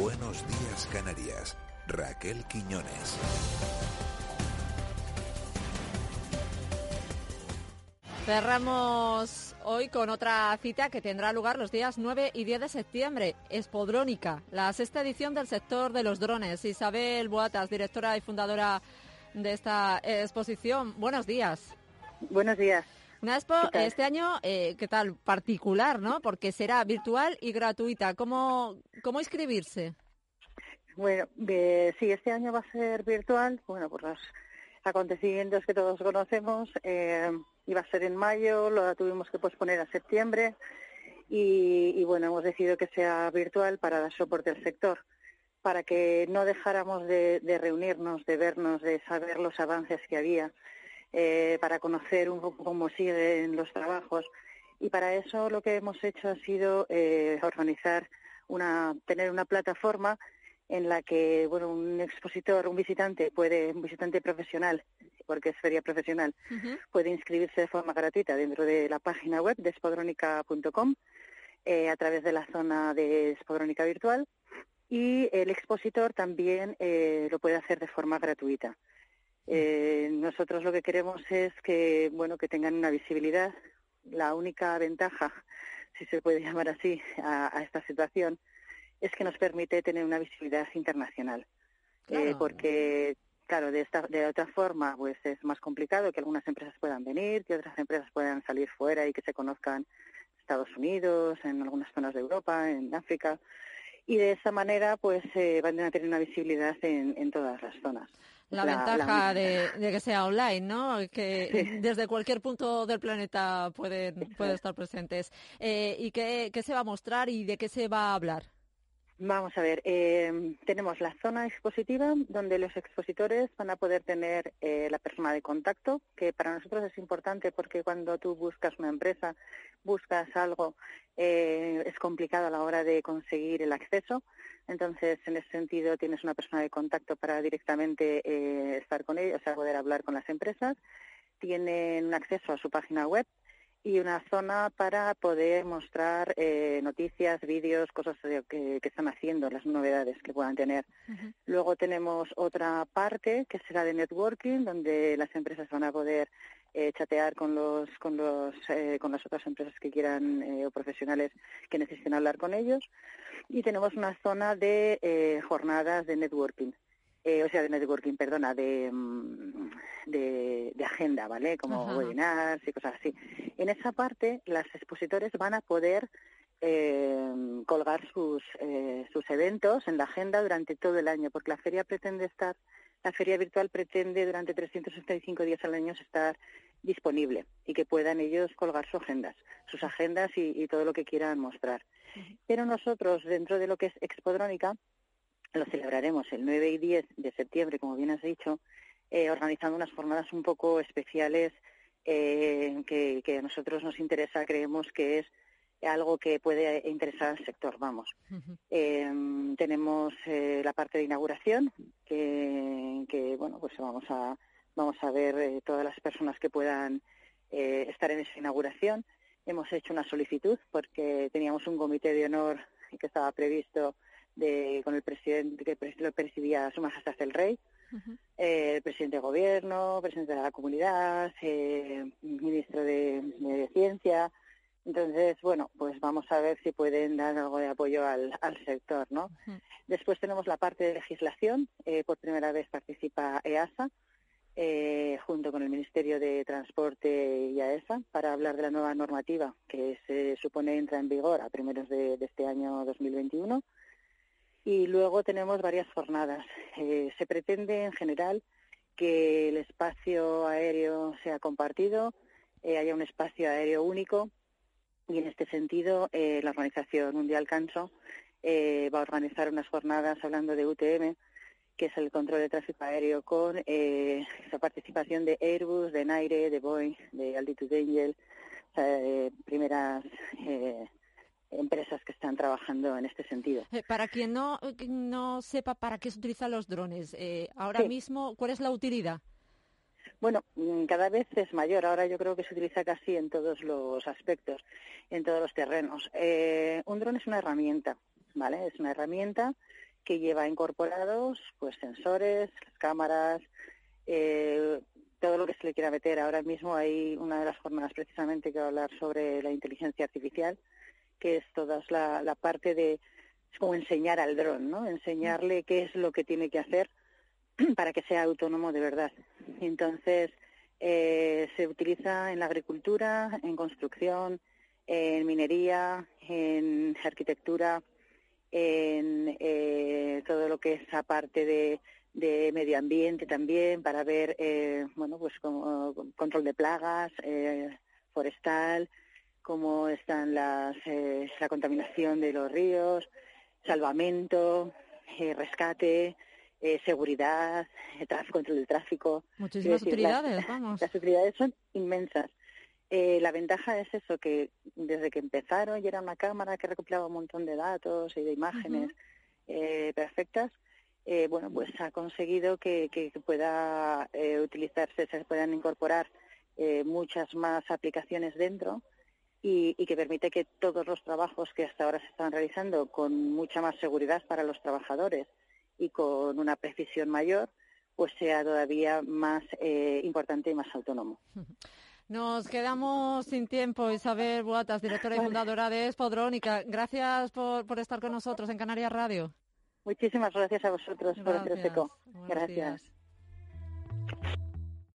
Buenos días Canarias. Raquel Quiñones. Cerramos hoy con otra cita que tendrá lugar los días 9 y 10 de septiembre. Espodrónica, la sexta edición del sector de los drones. Isabel Boatas, directora y fundadora de esta exposición. Buenos días. Buenos días. Una expo este año, eh, ¿qué tal? Particular, ¿no? Porque será virtual y gratuita. ¿Cómo, cómo inscribirse? Bueno, sí, este año va a ser virtual. Bueno, por los acontecimientos que todos conocemos. Eh, iba a ser en mayo, lo tuvimos que posponer a septiembre y, bueno, hemos decidido que sea virtual para dar soporte al sector, para que no dejáramos de, reunirnos, de vernos, de saber los avances que había, eh, para conocer un poco cómo siguen los trabajos. Y para eso lo que hemos hecho ha sido eh, organizar una, tener una plataforma en la que bueno un expositor, un visitante puede, un visitante profesional, porque es feria profesional, puede inscribirse de forma gratuita dentro de la página web de spodronica.com eh, a través de la zona de Spodrónica virtual y el expositor también eh, lo puede hacer de forma gratuita. Eh, nosotros lo que queremos es que bueno que tengan una visibilidad. La única ventaja, si se puede llamar así, a esta situación es que nos permite tener una visibilidad internacional. Eh, porque, claro, de, esta, de otra forma, pues es más complicado que algunas empresas puedan venir, que otras empresas puedan salir fuera y que se conozcan Estados Unidos, en algunas zonas de Europa, en África. Y de esa manera, pues eh, van a tener una visibilidad en, todas las zonas. La, ventaja de, que sea online, ¿no? Que desde cualquier punto del planeta pueden, pueden estar presentes. Eh, ¿Y qué, qué se va a mostrar y de qué se va a hablar? Vamos a ver, eh, tenemos la zona expositiva donde los expositores van a poder tener eh, la persona de contacto, que para nosotros es importante porque cuando tú buscas una empresa, buscas algo, eh, es complicado a la hora de conseguir el acceso. Entonces, en ese sentido, tienes una persona de contacto para directamente estar con ellos, o sea, poder hablar con las empresas. Tienen acceso a su página web y una zona para poder mostrar eh, noticias, vídeos, cosas que, están haciendo, las novedades que puedan tener. Luego tenemos otra parte que será de networking, donde las empresas van a poder eh, chatear con los con los eh, con las otras empresas que quieran o profesionales que necesiten hablar con ellos. Y tenemos una zona de jornadas de networking eh, o sea, de networking, perdona, de, mm, de, agenda, ¿vale? Como webinars y cosas así. En esa parte, las expositores van a poder eh, colgar sus, eh, sus eventos en la agenda durante todo el año, porque la feria pretende estar, la feria virtual pretende durante 365 días al año estar disponible y que puedan ellos colgar sus agendas, sus agendas y, todo lo que quieran mostrar. Pero nosotros, dentro de lo que es Expodrónica, lo celebraremos el 9 y 10 de septiembre, como bien has dicho, eh, organizando unas jornadas un poco especiales eh, que, a nosotros nos interesa, creemos que es algo que puede interesar al sector, vamos. Eh, tenemos la parte de inauguración, que, bueno, pues vamos a, vamos a ver todas las personas que puedan estar en esa inauguración. Hemos hecho una solicitud porque teníamos un comité de honor que estaba previsto de, con el presidente que lo presidía Su Majestad el Rey, eh, el presidente de gobierno, presidente de la comunidad, eh, ministro de, Ciencia. Entonces, bueno, pues vamos a ver si pueden dar algo de apoyo al, sector, ¿no? Después tenemos la parte de legislación. Eh, por primera vez participa EASA, junto con el Ministerio de Transporte y AESA, para hablar de la nueva normativa que se supone entra en vigor a primeros de, de este año 2021 y luego tenemos varias jornadas. Eh, se pretende en general que el espacio aéreo sea compartido, eh, haya un espacio aéreo único y en este sentido eh, la Organización Mundial Canso va a organizar unas jornadas hablando de UTM, que es el control de tráfico aéreo con la participación de Airbus, de Naire, de Boeing, de Altitude Angel, primeras empresas que están trabajando en este sentido. Eh, para quien no, no sepa para qué se utilizan los drones, eh, ahora mismo, ¿cuál es la utilidad? Bueno, mm, cada vez es mayor. Ahora yo creo que se utiliza casi en todos los aspectos, en todos los terrenos. Eh, un dron es una herramienta, ¿vale? Es una herramienta que lleva incorporados pues sensores, cámaras, eh, todo lo que se le quiera meter. Ahora mismo hay una de las jornadas precisamente que va a hablar sobre la inteligencia artificial, que es toda la, parte de es como enseñar al dron, ¿no? Enseñarle qué es lo que tiene que hacer para que sea autónomo de verdad. Entonces, eh, se utiliza en la agricultura, en construcción, en minería, en arquitectura, en eh, todo lo que es aparte de, de medio ambiente también para ver eh, bueno pues como control de plagas eh, forestal cómo están las eh, la contaminación de los ríos salvamento eh, rescate eh, seguridad control del tráfico. Muchísimas utilidades vamos. las utilidades son inmensas. Eh, la ventaja es eso, que desde que empezaron y era una cámara que recopilaba un montón de datos y de imágenes eh, perfectas, eh, bueno, pues ha conseguido que, que pueda eh, utilizarse, se puedan incorporar eh, muchas más aplicaciones dentro y, y, que permite que todos los trabajos que hasta ahora se están realizando con mucha más seguridad para los trabajadores y con una precisión mayor, pues sea todavía más eh, importante y más autónomo. Nos quedamos sin tiempo. Isabel Buatas, directora y fundadora de Espodrónica. Gracias por, por estar con nosotros en Canarias Radio. Muchísimas gracias a vosotros gracias. por el Gracias.